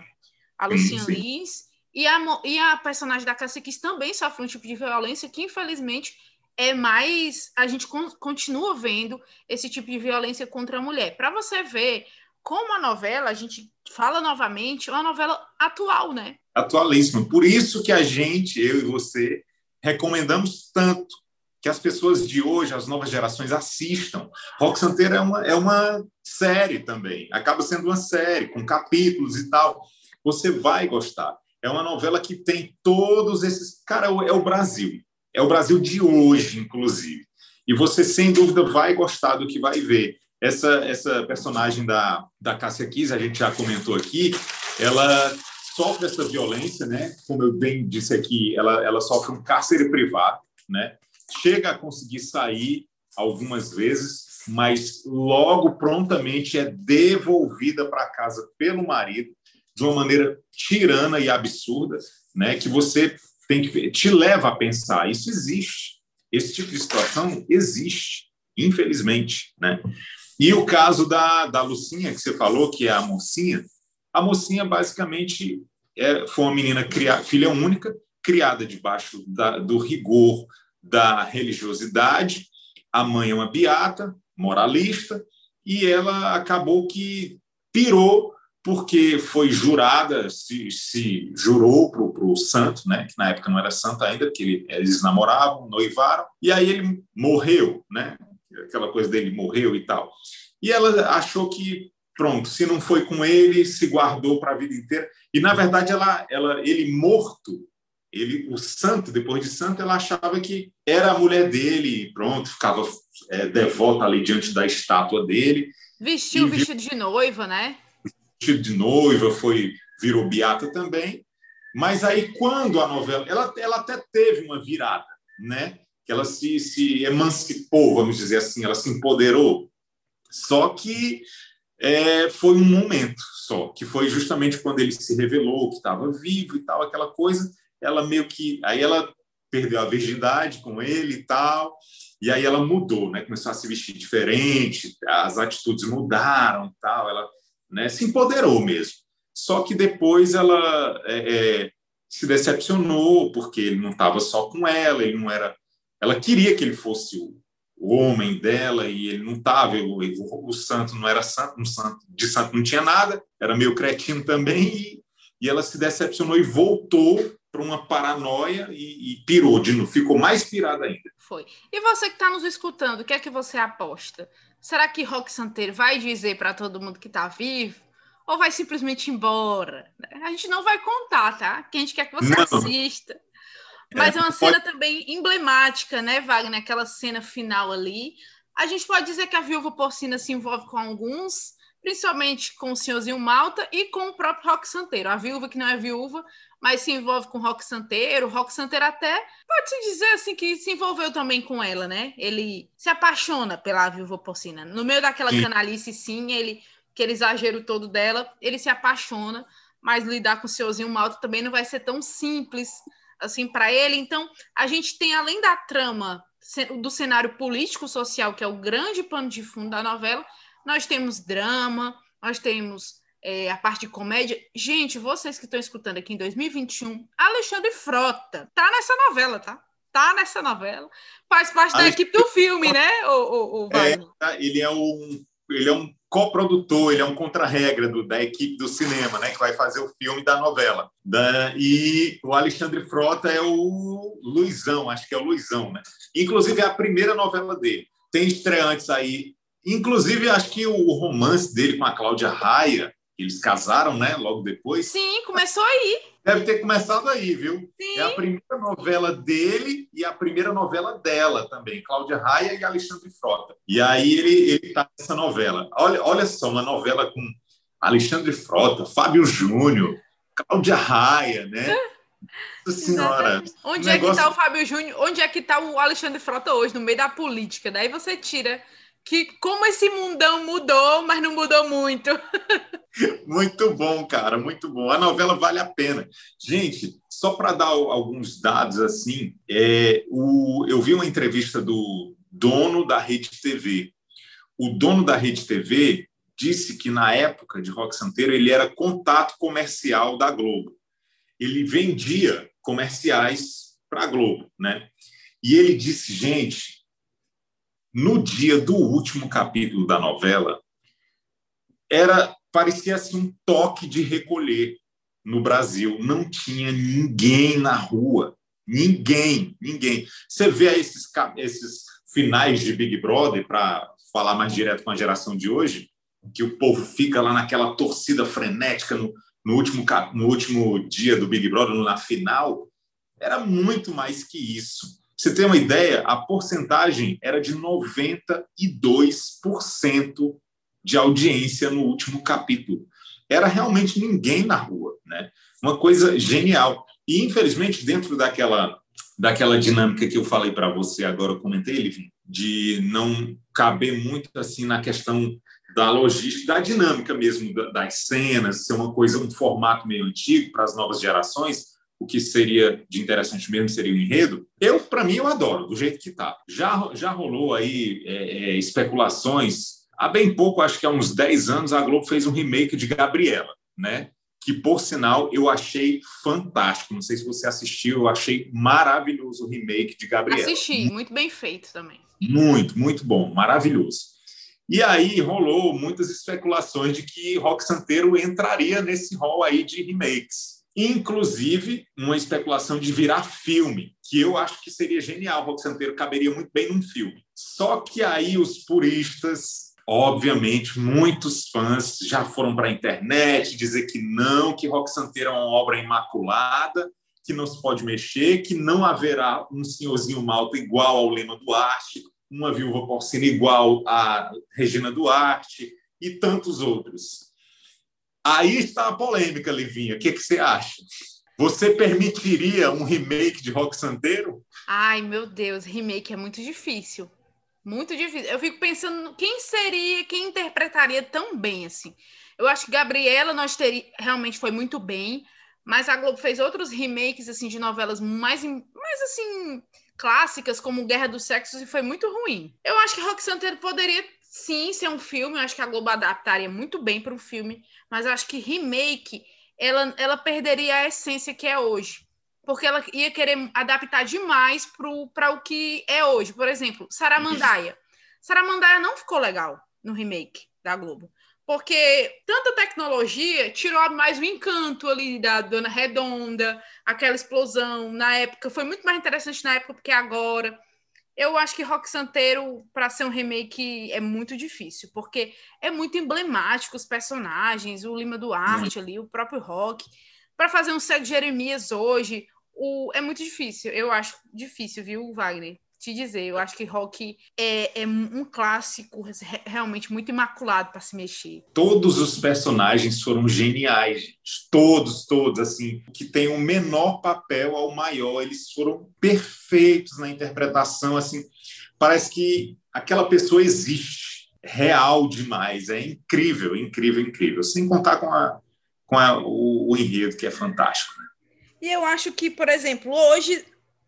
a Lucinha sim. Lins. E a, e a personagem da Cássia Kiss também sofre um tipo de violência que, infelizmente, é mais. A gente con continua vendo esse tipo de violência contra a mulher. Para você ver como a novela, a gente fala novamente, é uma novela atual, né? Atualíssima. Por isso que a gente, eu e você, recomendamos tanto que as pessoas de hoje, as novas gerações, assistam. Rock Santeiro é uma, é uma série também. Acaba sendo uma série, com capítulos e tal. Você vai gostar. É uma novela que tem todos esses. Cara, é o Brasil. É o Brasil de hoje, inclusive. E você, sem dúvida, vai gostar do que vai ver. Essa, essa personagem da, da Cássia Kiss, a gente já comentou aqui, ela sofre essa violência, né? Como eu bem disse aqui, ela, ela sofre um cárcere privado, né? Chega a conseguir sair algumas vezes, mas logo prontamente é devolvida para casa pelo marido de uma maneira tirana e absurda, né? Que você tem que te leva a pensar. Isso existe. Esse tipo de situação existe, infelizmente, né? E o caso da, da Lucinha, que você falou, que é a mocinha, a mocinha basicamente é, foi uma menina criada, filha única, criada debaixo da, do rigor da religiosidade. A mãe é uma beata, moralista, e ela acabou que pirou porque foi jurada, se, se jurou para o santo, né, que na época não era santo ainda, porque ele, eles namoravam, noivaram, e aí ele morreu, né, aquela coisa dele morreu e tal. E ela achou que, pronto, se não foi com ele, se guardou para a vida inteira. E, na verdade, ela, ela, ele morto, ele, o santo, depois de santo, ela achava que era a mulher dele, pronto, ficava é, devota ali diante da estátua dele. Vestiu o vestido de noiva, né? Vestido de noiva, foi virou beata também. Mas aí quando a novela, ela, ela até teve uma virada, né? Que ela se, se emancipou, vamos dizer assim, ela se empoderou. Só que é, foi um momento só, que foi justamente quando ele se revelou que estava vivo e tal, aquela coisa. Ela meio que aí ela perdeu a virgindade com ele e tal. E aí ela mudou, né? Começou a se vestir diferente, as atitudes mudaram, tal. Ela né? Se empoderou mesmo. Só que depois ela é, é, se decepcionou porque ele não estava só com ela, ele não era. Ela queria que ele fosse o, o homem dela e ele não estava. O, o, santo não era santo, um santo, de santo não tinha nada, era meio cretino também e, e ela se decepcionou e voltou para uma paranoia e, e, pirou de ficou mais pirada ainda. Foi. E você que está nos escutando, o que é que você aposta? Será que Rock Santeiro vai dizer para todo mundo que está vivo? Ou vai simplesmente embora? A gente não vai contar, tá? Que a gente quer que você não. assista. Mas é, é uma cena pode... também emblemática, né, Wagner? Aquela cena final ali. A gente pode dizer que a viúva porcina se envolve com alguns, principalmente com o senhorzinho Malta e com o próprio Rock Santeiro. A viúva que não é viúva, mas se envolve com o Rock Santeiro. O Rock Santeiro até pode-se dizer assim que se envolveu também com ela, né? Ele se apaixona pela viúva porcina. No meio daquela sim. canalice, sim, ele, aquele exagero todo dela, ele se apaixona, mas lidar com o senhorzinho Malta também não vai ser tão simples assim para ele. Então, a gente tem além da trama do cenário político social, que é o grande pano de fundo da novela, nós temos drama, nós temos é, a parte de comédia. Gente, vocês que estão escutando aqui em 2021, Alexandre Frota tá nessa novela, tá? Tá nessa novela. Faz parte Alexandre... da equipe do filme, né, o, o, o é, ele é um ele é um coprodutor, ele é um contra-regra da equipe do cinema, né, que vai fazer o filme da novela. Da, e o Alexandre Frota é o Luizão, acho que é o Luizão, né? Inclusive é a primeira novela dele. Tem estreantes aí, inclusive acho que o romance dele com a Cláudia Raia, eles casaram, né, logo depois. Sim, começou aí. Deve ter começado aí, viu? Sim. É a primeira novela dele e a primeira novela dela também, Cláudia Raia e Alexandre Frota. E aí ele está nessa novela. Olha, olha só, uma novela com Alexandre Frota, Fábio Júnior, Cláudia Raia, né? Nossa senhora. Onde negócio... é que está o Fábio Júnior? Onde é que está o Alexandre Frota hoje? No meio da política. Daí você tira que como esse mundão mudou, mas não mudou muito. muito bom, cara, muito bom. A novela vale a pena. Gente, só para dar alguns dados assim, é, o, eu vi uma entrevista do dono da Rede TV. O dono da Rede TV disse que na época de Rock Santeiro ele era contato comercial da Globo. Ele vendia comerciais para a Globo, né? E ele disse, gente, no dia do último capítulo da novela, era parecia assim um toque de recolher no Brasil. Não tinha ninguém na rua, ninguém, ninguém. Você vê esses esses finais de Big Brother para falar mais direto com a geração de hoje, que o povo fica lá naquela torcida frenética no, no último no último dia do Big Brother, na final, era muito mais que isso você tem uma ideia, a porcentagem era de 92% de audiência no último capítulo. Era realmente ninguém na rua, né? Uma coisa genial. E infelizmente dentro daquela daquela dinâmica que eu falei para você agora, eu comentei, Livin, de não caber muito assim na questão da logística, da dinâmica mesmo das cenas, ser uma coisa, um formato meio antigo para as novas gerações o que seria de interessante mesmo seria o enredo. Eu, para mim, eu adoro, do jeito que está. Já, já rolou aí é, é, especulações. Há bem pouco, acho que há uns 10 anos, a Globo fez um remake de Gabriela, né? Que, por sinal, eu achei fantástico. Não sei se você assistiu, eu achei maravilhoso o remake de Gabriela. Assisti, muito bem feito também. Muito, muito bom, maravilhoso. E aí rolou muitas especulações de que Rock Santeiro entraria nesse rol aí de remakes inclusive uma especulação de virar filme, que eu acho que seria genial. Rock Santeiro caberia muito bem num filme. Só que aí os puristas, obviamente, muitos fãs já foram para a internet dizer que não, que Rock Santeiro é uma obra imaculada, que não se pode mexer, que não haverá um senhorzinho malta igual ao Lema Duarte, uma viúva porcina igual a Regina Duarte e tantos outros. Aí está a polêmica, Livinha. O que, que você acha? Você permitiria um remake de Rock Santeiro? Ai, meu Deus, remake é muito difícil. Muito difícil. Eu fico pensando quem seria, quem interpretaria tão bem assim. Eu acho que Gabriela nós teria, realmente foi muito bem, mas a Globo fez outros remakes assim de novelas mais, mais assim clássicas como Guerra dos Sexos e foi muito ruim. Eu acho que Rock Santeiro poderia sim ser um filme, eu acho que a Globo adaptaria muito bem para um filme, mas eu acho que remake ela, ela perderia a essência que é hoje. Porque ela ia querer adaptar demais para o que é hoje. Por exemplo, Saramandaia. Saramandaia não ficou legal no remake da Globo. Porque tanta tecnologia tirou mais o encanto ali da Dona Redonda, aquela explosão na época. Foi muito mais interessante na época do que agora. Eu acho que Rock Santeiro, para ser um remake, é muito difícil, porque é muito emblemático os personagens, o Lima Duarte ali, o próprio Rock. Para fazer um Cego Jeremias hoje, o... é muito difícil. Eu acho difícil, viu, Wagner? Te dizer, eu acho que rock é, é um clássico realmente muito imaculado para se mexer. Todos os personagens foram geniais, gente. todos, todos, assim, que tem o menor papel ao maior, eles foram perfeitos na interpretação, assim, parece que aquela pessoa existe, real demais, é incrível, incrível, incrível, sem contar com, a, com a, o, o enredo que é fantástico. Né? E eu acho que, por exemplo, hoje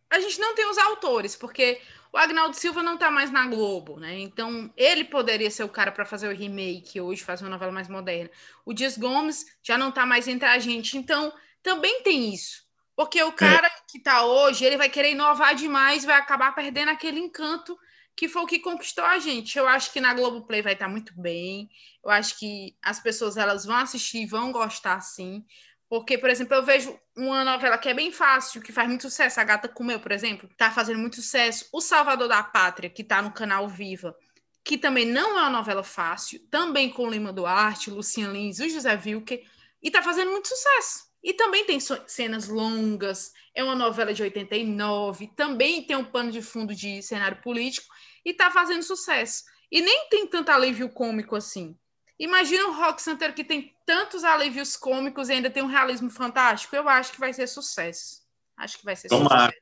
a gente não tem os autores, porque o Agnaldo Silva não está mais na Globo, né? Então, ele poderia ser o cara para fazer o remake hoje, fazer uma novela mais moderna. O Dias Gomes já não está mais entre a gente. Então, também tem isso. Porque o cara é. que está hoje, ele vai querer inovar demais, vai acabar perdendo aquele encanto que foi o que conquistou a gente. Eu acho que na Globoplay vai estar muito bem. Eu acho que as pessoas elas vão assistir e vão gostar sim. Porque, por exemplo, eu vejo uma novela que é bem fácil, que faz muito sucesso. A Gata Comeu, por exemplo, tá fazendo muito sucesso. O Salvador da Pátria, que tá no canal Viva, que também não é uma novela fácil, também com Lima Duarte, Lucian Lins e José Wilker, e tá fazendo muito sucesso. E também tem cenas longas, é uma novela de 89, também tem um pano de fundo de cenário político e tá fazendo sucesso. E nem tem tanto alívio cômico assim. Imagina o Rock Santeiro que tem tantos alívios cômicos e ainda tem um realismo fantástico. Eu acho que vai ser sucesso. Acho que vai ser Tomara. sucesso.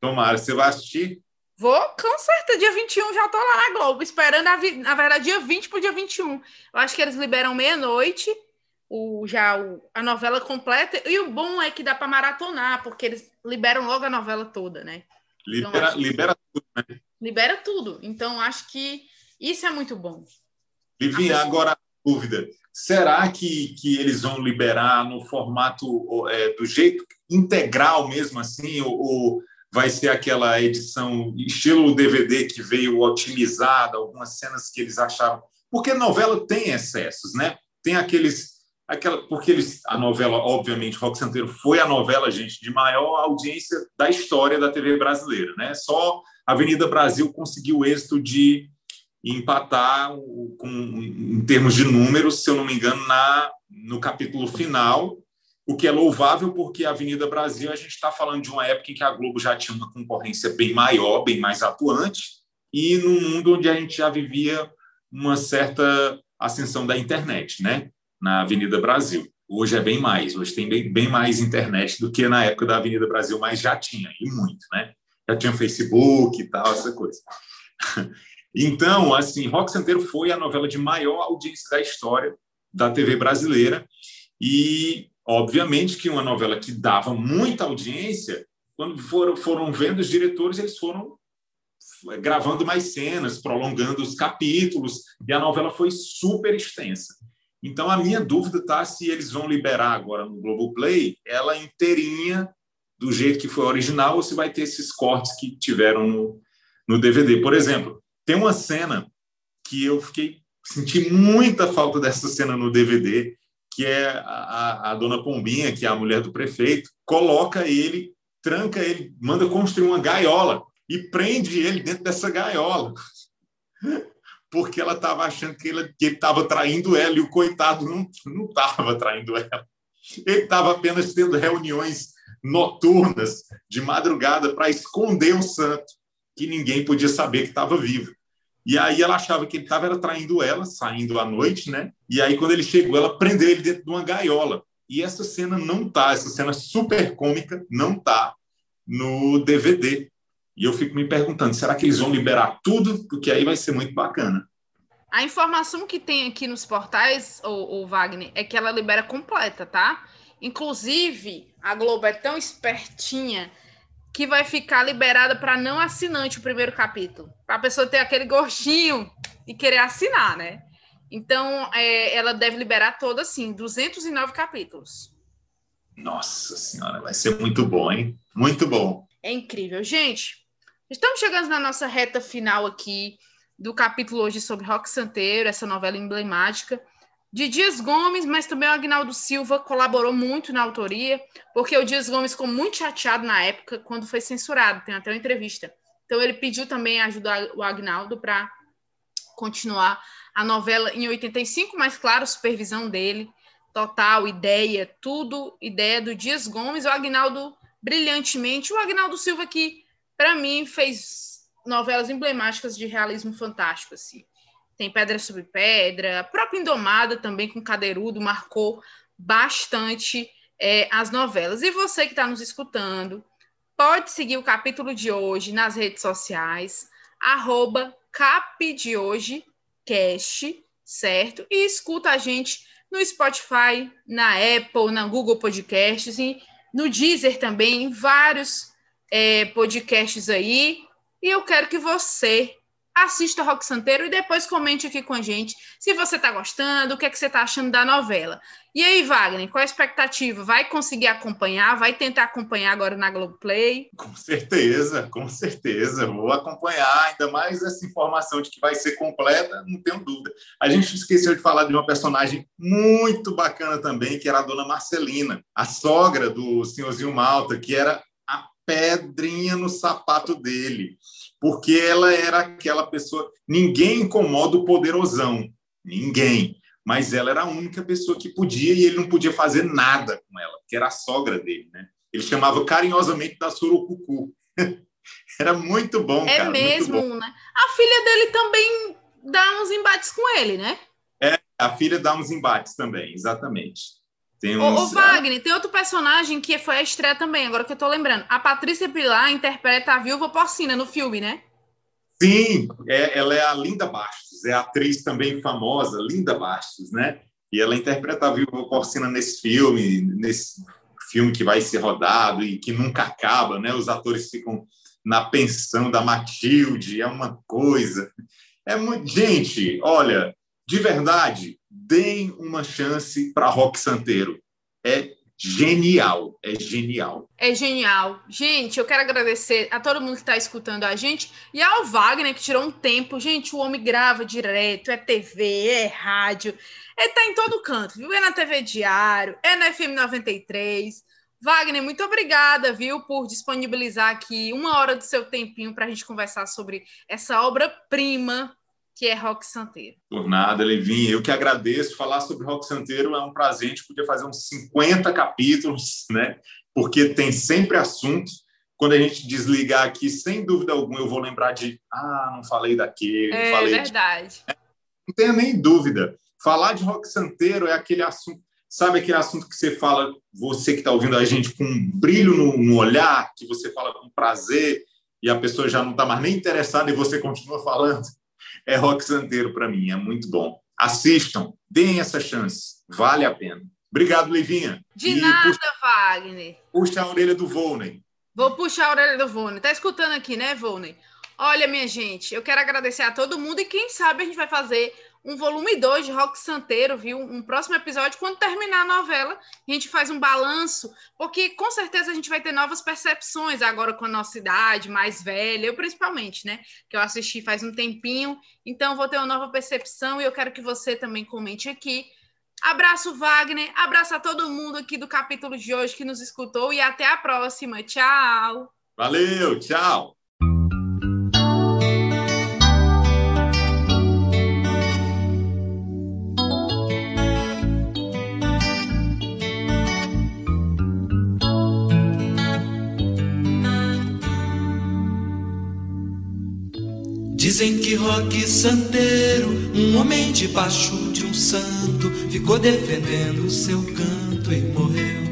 Tomara. Você vai assistir? Vou, com certeza. Dia 21 já tô lá na Globo, esperando, a, na verdade, dia 20 pro dia 21. Eu acho que eles liberam meia-noite o, já o, a novela completa. E o bom é que dá para maratonar, porque eles liberam logo a novela toda, né? Libera, então, libera tudo, né? Libera tudo. Então, acho que isso é muito bom. Livinha, agora dúvida. Será que, que eles vão liberar no formato é, do jeito integral mesmo assim? Ou, ou, vai ser aquela edição estilo DVD que veio otimizada, algumas cenas que eles acharam? Porque novela tem excessos, né? Tem aqueles. Aquela, porque eles, a novela, obviamente, Rock Santeiro foi a novela, gente, de maior audiência da história da TV brasileira, né? Só Avenida Brasil conseguiu o êxito de empatar com, em termos de números, se eu não me engano, na, no capítulo final, o que é louvável porque a Avenida Brasil a gente está falando de uma época em que a Globo já tinha uma concorrência bem maior, bem mais atuante, e num mundo onde a gente já vivia uma certa ascensão da internet, né? Na Avenida Brasil. Hoje é bem mais, hoje tem bem, bem mais internet do que na época da Avenida Brasil, mas já tinha, e muito, né? Já tinha Facebook e tal, essa coisa. Então, assim, Rock Santeiro foi a novela de maior audiência da história da TV brasileira e, obviamente, que uma novela que dava muita audiência, quando foram, foram vendo os diretores, eles foram gravando mais cenas, prolongando os capítulos, e a novela foi super extensa. Então, a minha dúvida está se eles vão liberar agora no Globoplay ela inteirinha do jeito que foi original ou se vai ter esses cortes que tiveram no, no DVD. Por exemplo, tem uma cena que eu fiquei senti muita falta dessa cena no DVD, que é a, a, dona Pombinha, que é a mulher do prefeito, coloca ele, tranca ele, manda construir uma gaiola e prende ele dentro dessa gaiola. Porque ela estava achando que ele estava traindo ela e o coitado não estava traindo ela. Ele estava apenas tendo reuniões noturnas de madrugada para esconder o santo, que ninguém podia saber que estava vivo. E aí ela achava que ele estava traindo ela, saindo à noite, né? E aí, quando ele chegou, ela prendeu ele dentro de uma gaiola. E essa cena não tá, essa cena super cômica não tá no DVD. E eu fico me perguntando, será que eles vão liberar tudo? Porque aí vai ser muito bacana. A informação que tem aqui nos portais, o, o Wagner, é que ela libera completa, tá? Inclusive, a Globo é tão espertinha que vai ficar liberada para não assinante o primeiro capítulo, para a pessoa ter aquele gostinho e querer assinar, né? Então, é, ela deve liberar toda, assim, 209 capítulos. Nossa Senhora, vai ser muito bom, hein? Muito bom. É incrível. Gente, estamos chegando na nossa reta final aqui do capítulo hoje sobre Rock Santeiro, essa novela emblemática Dias Gomes, mas também o Agnaldo Silva colaborou muito na autoria, porque o Dias Gomes ficou muito chateado na época quando foi censurado, tem até uma entrevista. Então ele pediu também ajuda o Agnaldo para continuar a novela em 85, mas claro, supervisão dele, total, ideia, tudo, ideia do Dias Gomes, o Agnaldo brilhantemente, o Agnaldo Silva que para mim fez novelas emblemáticas de realismo fantástico assim tem Pedra sobre Pedra, a própria Indomada também com Cadeirudo marcou bastante é, as novelas. E você que está nos escutando, pode seguir o capítulo de hoje nas redes sociais, arroba certo? E escuta a gente no Spotify, na Apple, na Google Podcasts e no Deezer também, em vários é, podcasts aí. E eu quero que você assista Rock Santeiro e depois comente aqui com a gente se você está gostando, o que, é que você está achando da novela. E aí, Wagner, qual a expectativa? Vai conseguir acompanhar? Vai tentar acompanhar agora na Globoplay? Com certeza, com certeza. Vou acompanhar, ainda mais essa informação de que vai ser completa, não tenho dúvida. A gente esqueceu de falar de uma personagem muito bacana também, que era a dona Marcelina, a sogra do senhorzinho Malta, que era a pedrinha no sapato dele porque ela era aquela pessoa. Ninguém incomoda o poderosão, ninguém. Mas ela era a única pessoa que podia e ele não podia fazer nada com ela, porque era a sogra dele, né? Ele chamava carinhosamente da Surucucu. era muito bom, é cara. É mesmo, né? A filha dele também dá uns embates com ele, né? É, a filha dá uns embates também, exatamente. Tem o, o Wagner, tem outro personagem que foi a estreia também, agora que eu tô lembrando. A Patrícia Pilar interpreta a viúva porcina no filme, né? Sim, é, ela é a Linda Bastos, é a atriz também famosa, Linda Bastos, né? E ela interpreta a viúva porcina nesse filme, nesse filme que vai ser rodado e que nunca acaba, né? Os atores ficam na pensão da Matilde, é uma coisa. É muito... Gente, olha, de verdade, deem uma chance para Rock Santeiro. É genial, é genial. É genial. Gente, eu quero agradecer a todo mundo que está escutando a gente e ao Wagner que tirou um tempo. Gente, o homem grava direto, é TV, é rádio, ele tá em todo canto, viu? É na TV Diário, é na FM 93. Wagner, muito obrigada, viu, por disponibilizar aqui uma hora do seu tempinho para a gente conversar sobre essa obra-prima que é Rock Santeiro. Por nada, Levinha. Eu que agradeço. Falar sobre Rock Santeiro é um prazer. A gente podia fazer uns 50 capítulos, né? Porque tem sempre assunto. Quando a gente desligar aqui, sem dúvida alguma, eu vou lembrar de ah, não falei daquele, é, não falei verdade. De... Não tenha nem dúvida. Falar de rock santeiro é aquele assunto, sabe aquele assunto que você fala, você que está ouvindo a gente com um brilho no, no olhar, que você fala com prazer e a pessoa já não está mais nem interessada e você continua falando é rock santeiro para mim, é muito bom. Assistam, deem essa chance, vale a pena. Obrigado, Leivinha. De e nada, puxa, Wagner. Puxa a orelha do Volney. Vou puxar a orelha do Volney. Tá escutando aqui, né, Volney? Olha, minha gente, eu quero agradecer a todo mundo e quem sabe a gente vai fazer um volume 2 de Rock Santeiro, viu? Um próximo episódio, quando terminar a novela, a gente faz um balanço, porque com certeza a gente vai ter novas percepções agora com a nossa idade, mais velha, eu principalmente, né? Que eu assisti faz um tempinho, então vou ter uma nova percepção e eu quero que você também comente aqui. Abraço, Wagner, abraço a todo mundo aqui do capítulo de hoje que nos escutou e até a próxima. Tchau! Valeu, tchau! Dizem que Roque Santeiro, um homem debaixo de um santo, ficou defendendo o seu canto e morreu.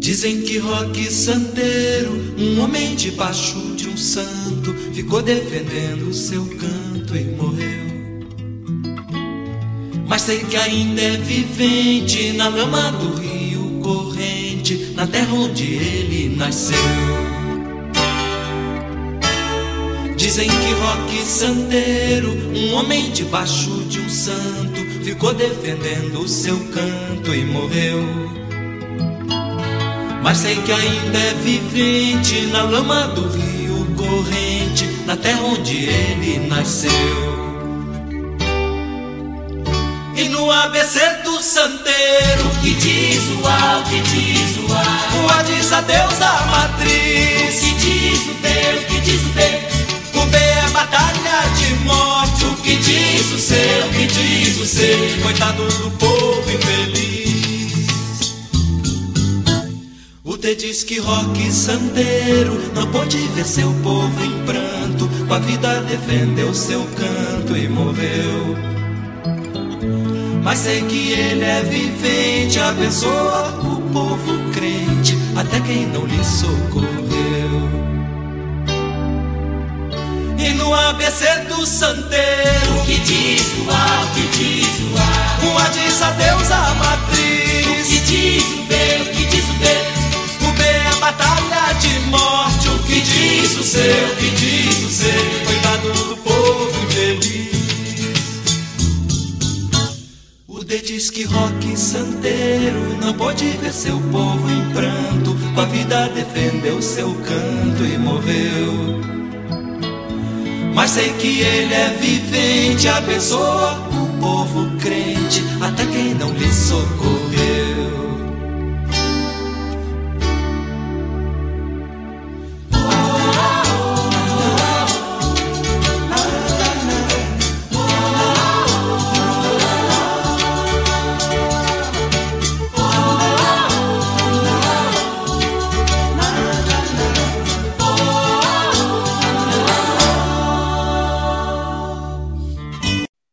Dizem que Roque Santeiro, um homem debaixo de santo, ficou defendendo o seu canto e morreu. Mas sei que ainda é vivente na lama do rio corrente, na terra onde ele nasceu. Dizem que Roque Santeiro, um homem debaixo de um santo, ficou defendendo o seu canto e morreu. Mas sei que ainda é vivente na lama do rio na terra onde ele nasceu. E no ABC do santeiro, que diz o A, que diz o A, o A diz a Deus da matriz, o que diz o D, o que diz o D, o B é batalha de morte, o que diz o C, o que diz o C, coitado do povo infeliz. Te diz que rock santeiro não pôde ver seu povo em pranto, com a vida defendeu seu canto e morreu. Mas sei que ele é vivente, abençoa o povo crente, até quem não lhe socorreu. E no ABC do santeiro, o que diz o A, o que diz o A, o A diz adeus à matriz. O que diz o B, o que diz o B, batalha de morte. O que diz o C, o que diz o C, coitado do povo infeliz. O D diz que rock santeiro não pode ver seu povo em pranto, com a vida defendeu seu canto e morreu. Mas sei que ele é vivente, abençoa o povo crente, até quem não lhe socorre.